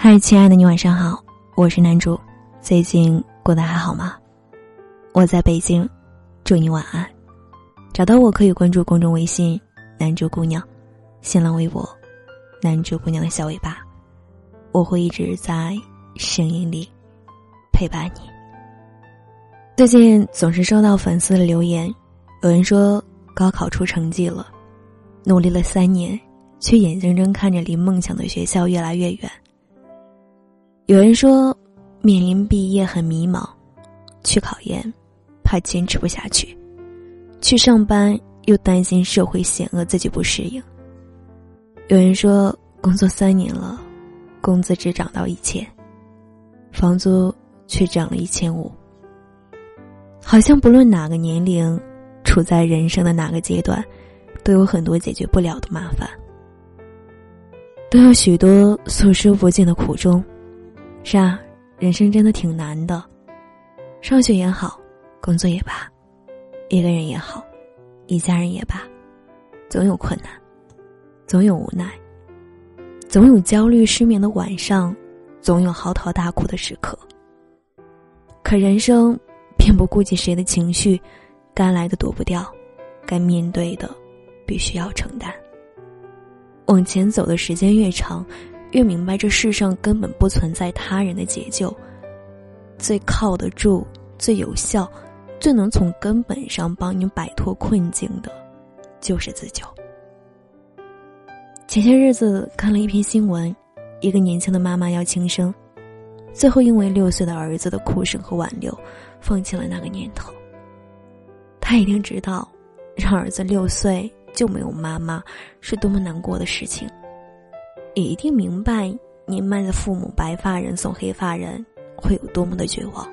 嗨，亲爱的，你晚上好，我是男主，最近过得还好吗？我在北京，祝你晚安。找到我可以关注公众微信“男主姑娘”，新浪微博“男主姑娘的小尾巴”，我会一直在声音里陪伴你。最近总是收到粉丝的留言，有人说高考出成绩了，努力了三年，却眼睁睁看着离梦想的学校越来越远。有人说，面临毕业很迷茫，去考研，怕坚持不下去；去上班又担心社会险恶，自己不适应。有人说，工作三年了，工资只涨到一千，房租却涨了一千五。好像不论哪个年龄，处在人生的哪个阶段，都有很多解决不了的麻烦，都有许多诉说不尽的苦衷。是啊，人生真的挺难的，上学也好，工作也罢，一个人也好，一家人也罢，总有困难，总有无奈，总有焦虑失眠的晚上，总有嚎啕大哭的时刻。可人生，并不顾及谁的情绪，该来的躲不掉，该面对的，必须要承担。往前走的时间越长。越明白这世上根本不存在他人的解救，最靠得住、最有效、最能从根本上帮你摆脱困境的，就是自救。前些日子看了一篇新闻，一个年轻的妈妈要轻生，最后因为六岁的儿子的哭声和挽留，放弃了那个念头。他一定知道，让儿子六岁就没有妈妈是多么难过的事情。也一定明白，年迈的父母白发人送黑发人会有多么的绝望。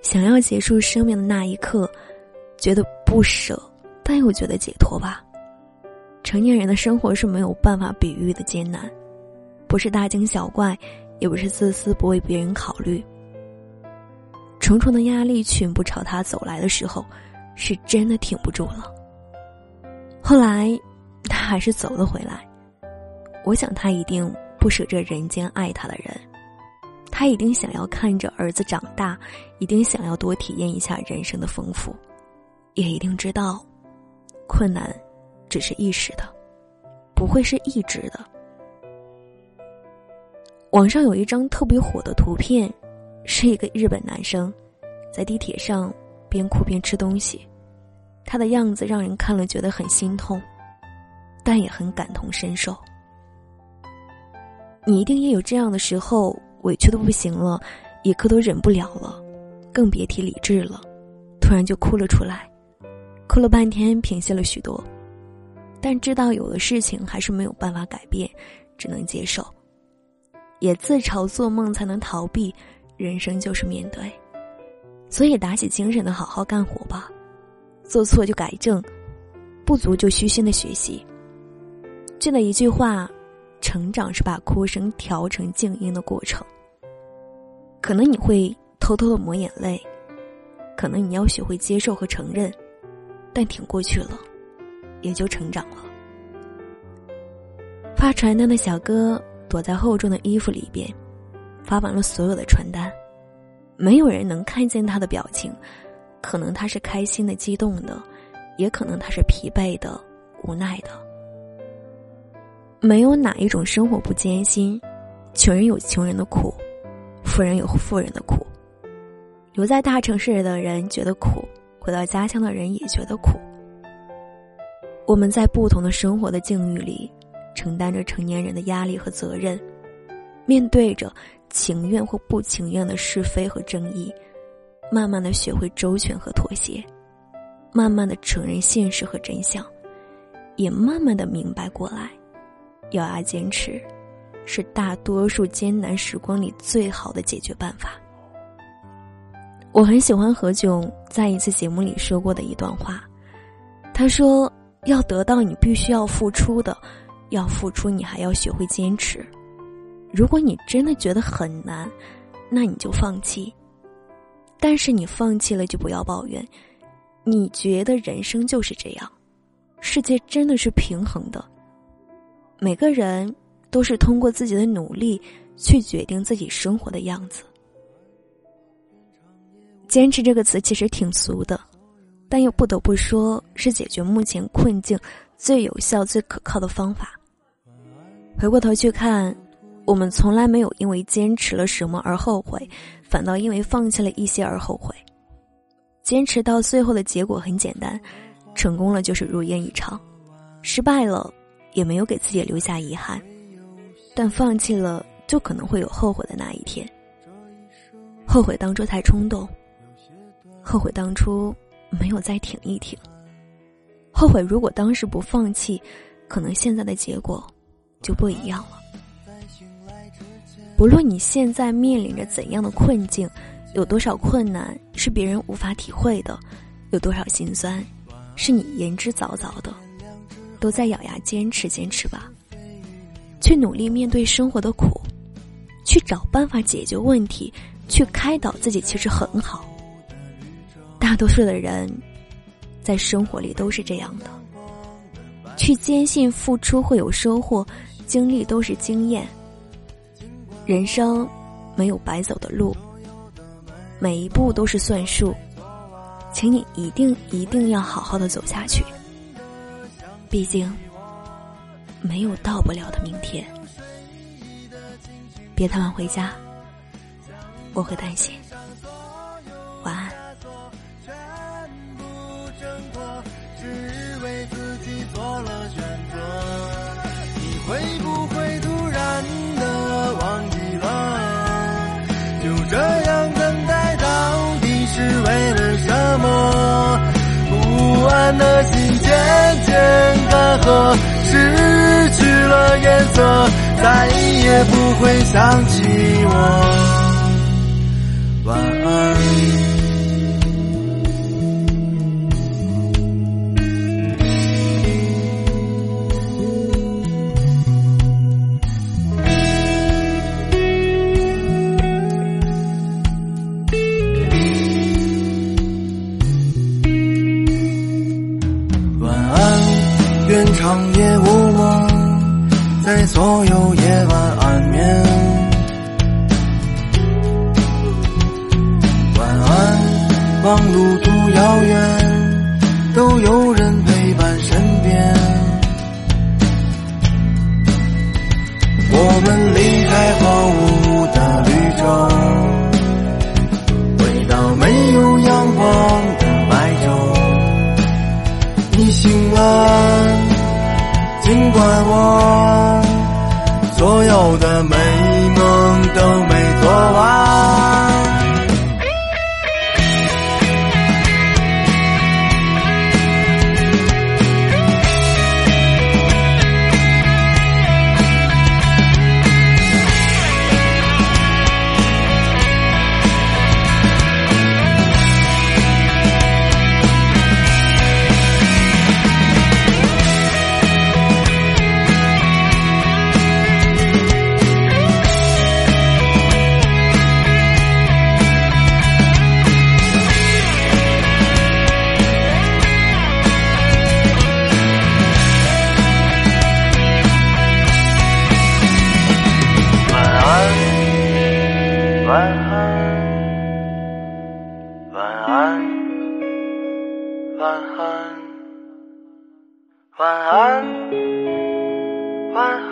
想要结束生命的那一刻，觉得不舍，但又觉得解脱吧。成年人的生活是没有办法比喻的艰难，不是大惊小怪，也不是自私不为别人考虑。重重的压力全部朝他走来的时候，是真的挺不住了。后来，他还是走了回来。我想他一定不舍这人间爱他的人，他一定想要看着儿子长大，一定想要多体验一下人生的丰富，也一定知道，困难只是一时的，不会是一直的。网上有一张特别火的图片，是一个日本男生，在地铁上边哭边吃东西，他的样子让人看了觉得很心痛，但也很感同身受。你一定也有这样的时候，委屈的不行了，一刻都忍不了了，更别提理智了，突然就哭了出来，哭了半天，平息了许多，但知道有的事情还是没有办法改变，只能接受，也自嘲做梦才能逃避，人生就是面对，所以打起精神的好好干活吧，做错就改正，不足就虚心的学习，记得一句话。成长是把哭声调成静音的过程。可能你会偷偷的抹眼泪，可能你要学会接受和承认，但挺过去了，也就成长了。发传单的小哥躲在厚重的衣服里边，发完了所有的传单，没有人能看见他的表情，可能他是开心的、激动的，也可能他是疲惫的、无奈的。没有哪一种生活不艰辛，穷人有穷人的苦，富人有富人的苦。留在大城市的人觉得苦，回到家乡的人也觉得苦。我们在不同的生活的境遇里，承担着成年人的压力和责任，面对着情愿或不情愿的是非和争议，慢慢的学会周全和妥协，慢慢的承认现实和真相，也慢慢的明白过来。咬牙坚持，是大多数艰难时光里最好的解决办法。我很喜欢何炅在一次节目里说过的一段话，他说：“要得到，你必须要付出的；要付出，你还要学会坚持。如果你真的觉得很难，那你就放弃。但是你放弃了，就不要抱怨。你觉得人生就是这样，世界真的是平衡的。”每个人都是通过自己的努力去决定自己生活的样子。坚持这个词其实挺俗的，但又不得不说是解决目前困境最有效、最可靠的方法。回过头去看，我们从来没有因为坚持了什么而后悔，反倒因为放弃了一些而后悔。坚持到最后的结果很简单，成功了就是如愿以偿，失败了也没有给自己留下遗憾，但放弃了就可能会有后悔的那一天。后悔当初太冲动。后悔当初没有再挺一挺。后悔如果当时不放弃，可能现在的结果就不一样了。不论你现在面临着怎样的困境，有多少困难是别人无法体会的，有多少心酸是你言之凿凿的，都在咬牙坚持坚持吧。去努力面对生活的苦，去找办法解决问题，去开导自己，其实很好。大多数的人，在生活里都是这样的。去坚信付出会有收获，经历都是经验。人生没有白走的路，每一步都是算数，请你一定一定要好好的走下去。毕竟，没有到不了的明天。别太晚回家，我会担心。晚安。会不会突然的忘记了？就这样等待，到底是为了什么？不安的心渐渐干涸，失去了颜色，再也不会想起我。长夜无梦，在所有夜晚安眠。晚安，望路途遥远，美梦都没做完。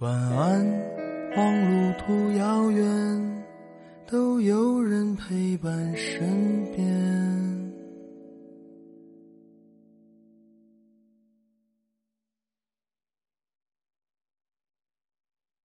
晚安，望路途遥远，都有人陪伴身边。